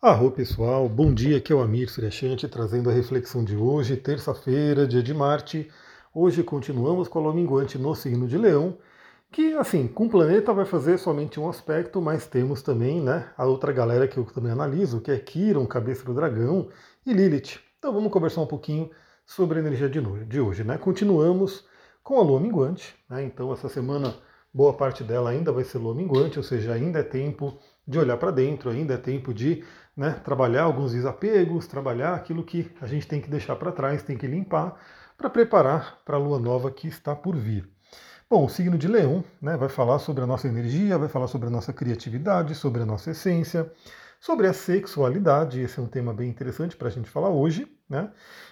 Arro pessoal, bom dia, aqui é o Amir Suryashanti trazendo a reflexão de hoje, terça-feira, dia de Marte. Hoje continuamos com a lua minguante no signo de Leão, que assim, com o planeta vai fazer somente um aspecto, mas temos também né, a outra galera que eu também analiso, que é Kiron, cabeça do dragão, e Lilith. Então vamos conversar um pouquinho sobre a energia de hoje. Né? Continuamos com a lua minguante, né? então essa semana boa parte dela ainda vai ser lua minguante, ou seja, ainda é tempo de olhar para dentro, ainda é tempo de né, trabalhar alguns desapegos, trabalhar aquilo que a gente tem que deixar para trás, tem que limpar, para preparar para a lua nova que está por vir. Bom, o signo de Leão né, vai falar sobre a nossa energia, vai falar sobre a nossa criatividade, sobre a nossa essência, sobre a sexualidade. Esse é um tema bem interessante para a gente falar hoje, né?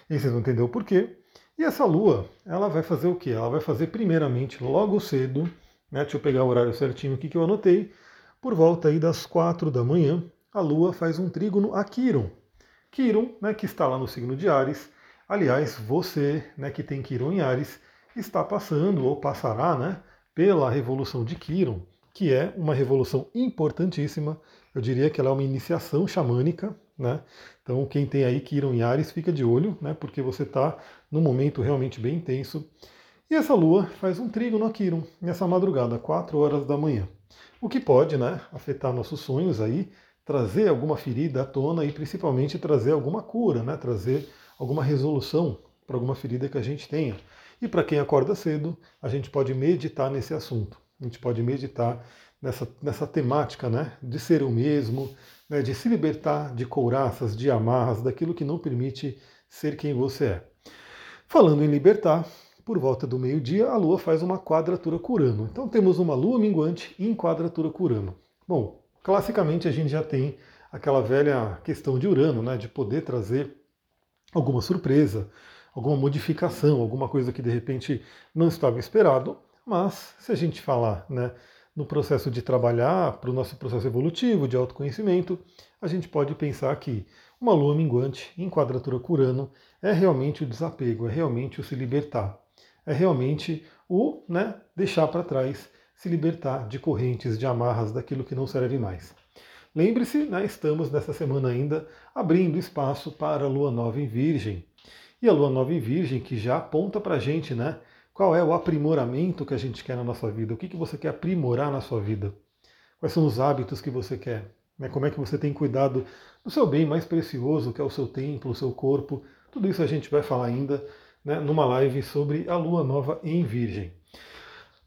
E vocês vão entender o porquê. E essa lua, ela vai fazer o quê? Ela vai fazer primeiramente logo cedo, né? Deixa eu pegar o horário certinho aqui que eu anotei. Por volta aí das quatro da manhã, a Lua faz um trígono a Quiron. Quiron, né, que está lá no signo de Ares. Aliás, você né, que tem Quiron em Ares está passando ou passará né, pela revolução de Quiron, que é uma revolução importantíssima. Eu diria que ela é uma iniciação xamânica. Né? Então, quem tem aí Quiron em Ares, fica de olho, né, porque você está num momento realmente bem intenso. E essa lua faz um trígono a Quiron nessa madrugada, 4 horas da manhã. O que pode né, afetar nossos sonhos aí, trazer alguma ferida à tona e principalmente trazer alguma cura, né? trazer alguma resolução para alguma ferida que a gente tenha. E para quem acorda cedo, a gente pode meditar nesse assunto. A gente pode meditar nessa, nessa temática né? de ser o mesmo, né? de se libertar de couraças, de amarras, daquilo que não permite ser quem você é. Falando em libertar, por volta do meio-dia, a Lua faz uma quadratura curano. Então temos uma Lua minguante em quadratura curano. Bom, Classicamente a gente já tem aquela velha questão de Urano, né, de poder trazer alguma surpresa, alguma modificação, alguma coisa que de repente não estava esperado, mas se a gente falar né, no processo de trabalhar para o nosso processo evolutivo de autoconhecimento, a gente pode pensar que uma lua minguante em quadratura com Urano é realmente o desapego, é realmente o se libertar, é realmente o né, deixar para trás se libertar de correntes, de amarras, daquilo que não serve mais. Lembre-se, né, estamos nessa semana ainda abrindo espaço para a Lua Nova em Virgem. E a Lua Nova em Virgem que já aponta para a gente né, qual é o aprimoramento que a gente quer na nossa vida, o que, que você quer aprimorar na sua vida, quais são os hábitos que você quer, né, como é que você tem cuidado do seu bem mais precioso, que é o seu templo, o seu corpo. Tudo isso a gente vai falar ainda né, numa live sobre a Lua Nova em Virgem.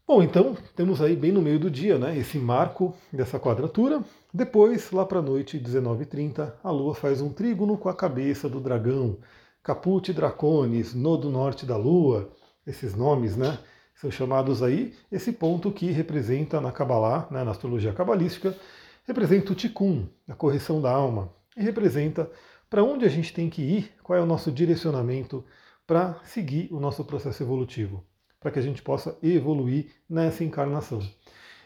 Bom, então temos aí bem no meio do dia, né, esse marco dessa quadratura. Depois, lá para a noite, 19h30, a Lua faz um trígono com a cabeça do dragão, Caput Draconis, Nodo Norte da Lua, esses nomes, né, são chamados aí, esse ponto que representa na Kabbalah, né, na astrologia cabalística, representa o Tikkun, a correção da alma, e representa para onde a gente tem que ir, qual é o nosso direcionamento para seguir o nosso processo evolutivo para que a gente possa evoluir nessa encarnação.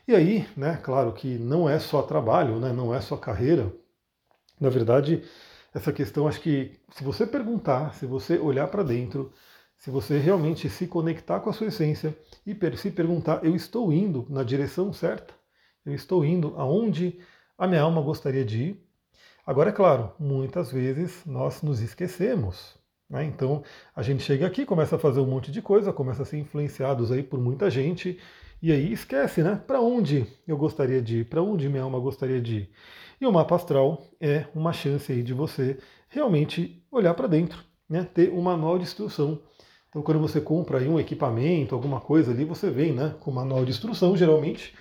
E aí, né, claro que não é só trabalho, né, não é só carreira. Na verdade, essa questão, acho que se você perguntar, se você olhar para dentro, se você realmente se conectar com a sua essência e se perguntar, eu estou indo na direção certa? Eu estou indo aonde a minha alma gostaria de ir? Agora, é claro, muitas vezes nós nos esquecemos. Né? Então a gente chega aqui, começa a fazer um monte de coisa, começa a ser influenciados aí por muita gente, e aí esquece, né? Para onde eu gostaria de ir, para onde minha alma gostaria de ir. E o mapa astral é uma chance aí de você realmente olhar para dentro, né? ter um manual de instrução. Então, quando você compra aí um equipamento, alguma coisa ali, você vem né, com manual de instrução, geralmente.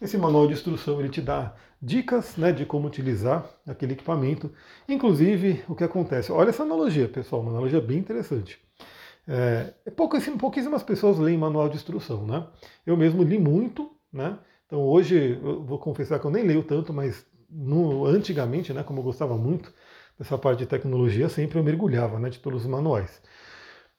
Esse manual de instrução ele te dá dicas né, de como utilizar aquele equipamento. Inclusive, o que acontece? Olha essa analogia, pessoal, uma analogia bem interessante. É, pouquíssimas, pouquíssimas pessoas leem manual de instrução, né? Eu mesmo li muito, né? Então hoje eu vou confessar que eu nem leio tanto, mas no, antigamente, né, como eu gostava muito dessa parte de tecnologia, sempre eu mergulhava né, de todos os manuais.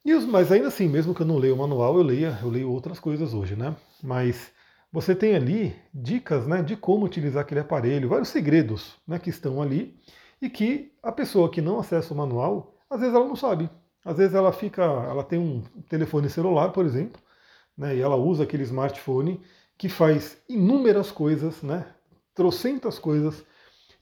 E os, mas ainda assim, mesmo que eu não leia o manual, eu leia, eu leio outras coisas hoje, né? Mas você tem ali dicas né, de como utilizar aquele aparelho, vários segredos né, que estão ali e que a pessoa que não acessa o manual, às vezes ela não sabe. Às vezes ela fica, ela tem um telefone celular, por exemplo, né, e ela usa aquele smartphone que faz inúmeras coisas, né, trocentas coisas,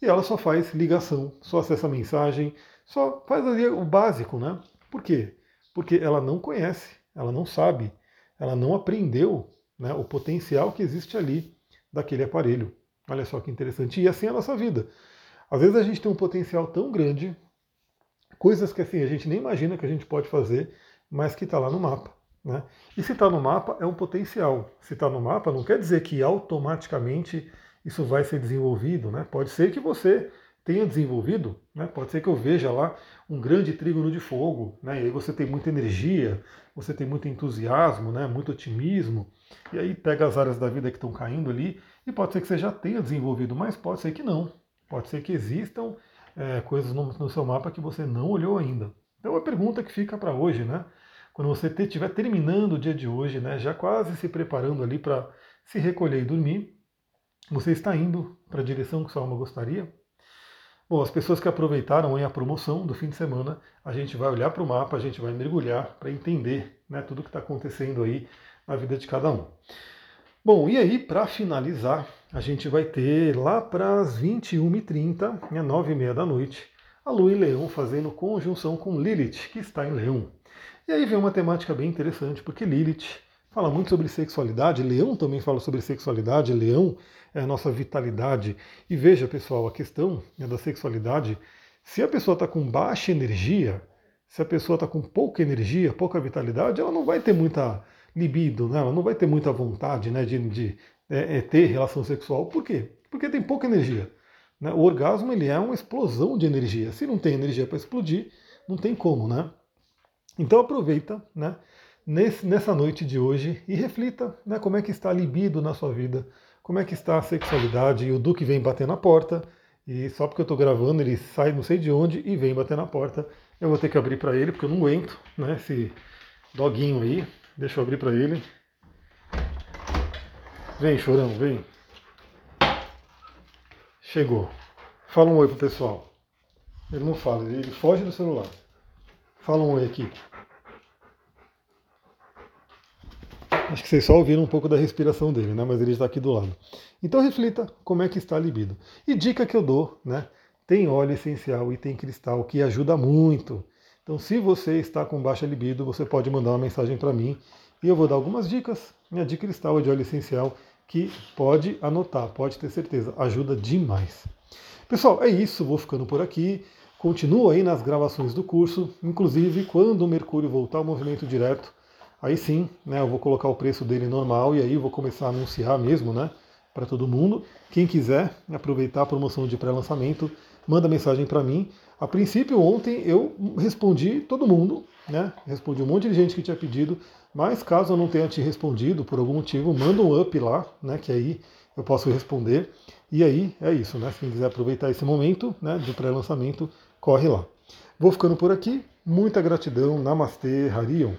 e ela só faz ligação, só acessa mensagem, só faz ali o básico, né? Por quê? Porque ela não conhece, ela não sabe, ela não aprendeu né, o potencial que existe ali daquele aparelho. Olha só que interessante. E assim é a nossa vida. Às vezes a gente tem um potencial tão grande, coisas que assim a gente nem imagina que a gente pode fazer, mas que está lá no mapa. Né? E se está no mapa, é um potencial. Se está no mapa, não quer dizer que automaticamente isso vai ser desenvolvido. Né? Pode ser que você tenha desenvolvido, né? pode ser que eu veja lá um grande trígono de fogo, né? e aí você tem muita energia, você tem muito entusiasmo, né? muito otimismo, e aí pega as áreas da vida que estão caindo ali, e pode ser que você já tenha desenvolvido, mas pode ser que não. Pode ser que existam é, coisas no, no, seu mapa que você não olhou ainda. Então a pergunta que fica para hoje, né? Quando você estiver terminando o dia de hoje, né, já quase se preparando ali para se recolher e dormir, você está indo para a direção que sua alma gostaria? Bom, as pessoas que aproveitaram a promoção do fim de semana, a gente vai olhar para o mapa, a gente vai mergulhar para entender né, tudo que está acontecendo aí na vida de cada um. Bom, e aí, para finalizar, a gente vai ter lá para as 21h30, né, 9h30 da noite, a Lua em Leão fazendo conjunção com Lilith, que está em Leão. E aí vem uma temática bem interessante, porque Lilith fala muito sobre sexualidade, Leão também fala sobre sexualidade, Leão é a nossa vitalidade. E veja, pessoal, a questão né, da sexualidade, se a pessoa está com baixa energia, se a pessoa está com pouca energia, pouca vitalidade, ela não vai ter muita libido, né? ela não vai ter muita vontade né, de, de é, é, ter relação sexual. Por quê? Porque tem pouca energia. Né? O orgasmo ele é uma explosão de energia. Se não tem energia para explodir, não tem como, né? Então aproveita, né? Nesse, nessa noite de hoje e reflita, né? Como é que está a libido na sua vida? Como é que está a sexualidade? E o Duque vem bater na porta. E só porque eu estou gravando, ele sai não sei de onde e vem bater na porta. Eu vou ter que abrir para ele, porque eu não aguento, né? Esse doguinho aí. Deixa eu abrir para ele. Vem, chorão, vem. Chegou. Fala um oi pro pessoal. Ele não fala, ele foge do celular. Fala um oi aqui. Acho que vocês só ouviram um pouco da respiração dele, né? Mas ele está aqui do lado. Então reflita como é que está a libido. E dica que eu dou, né? Tem óleo essencial e tem cristal que ajuda muito. Então, se você está com baixa libido, você pode mandar uma mensagem para mim e eu vou dar algumas dicas. Minha dica cristal é de óleo essencial que pode anotar, pode ter certeza, ajuda demais. Pessoal, é isso, vou ficando por aqui. Continuo aí nas gravações do curso, inclusive quando o Mercúrio voltar ao movimento direto, aí sim, né, eu vou colocar o preço dele normal e aí vou começar a anunciar mesmo, né, para todo mundo. Quem quiser aproveitar a promoção de pré-lançamento, manda mensagem para mim. A princípio, ontem eu respondi todo mundo, né? Respondi um monte de gente que tinha pedido, mas caso eu não tenha te respondido por algum motivo, manda um up lá, né? Que aí eu posso responder. E aí é isso, né? Quem quiser aproveitar esse momento né, do pré-lançamento, corre lá. Vou ficando por aqui. Muita gratidão. Namastê, Harion.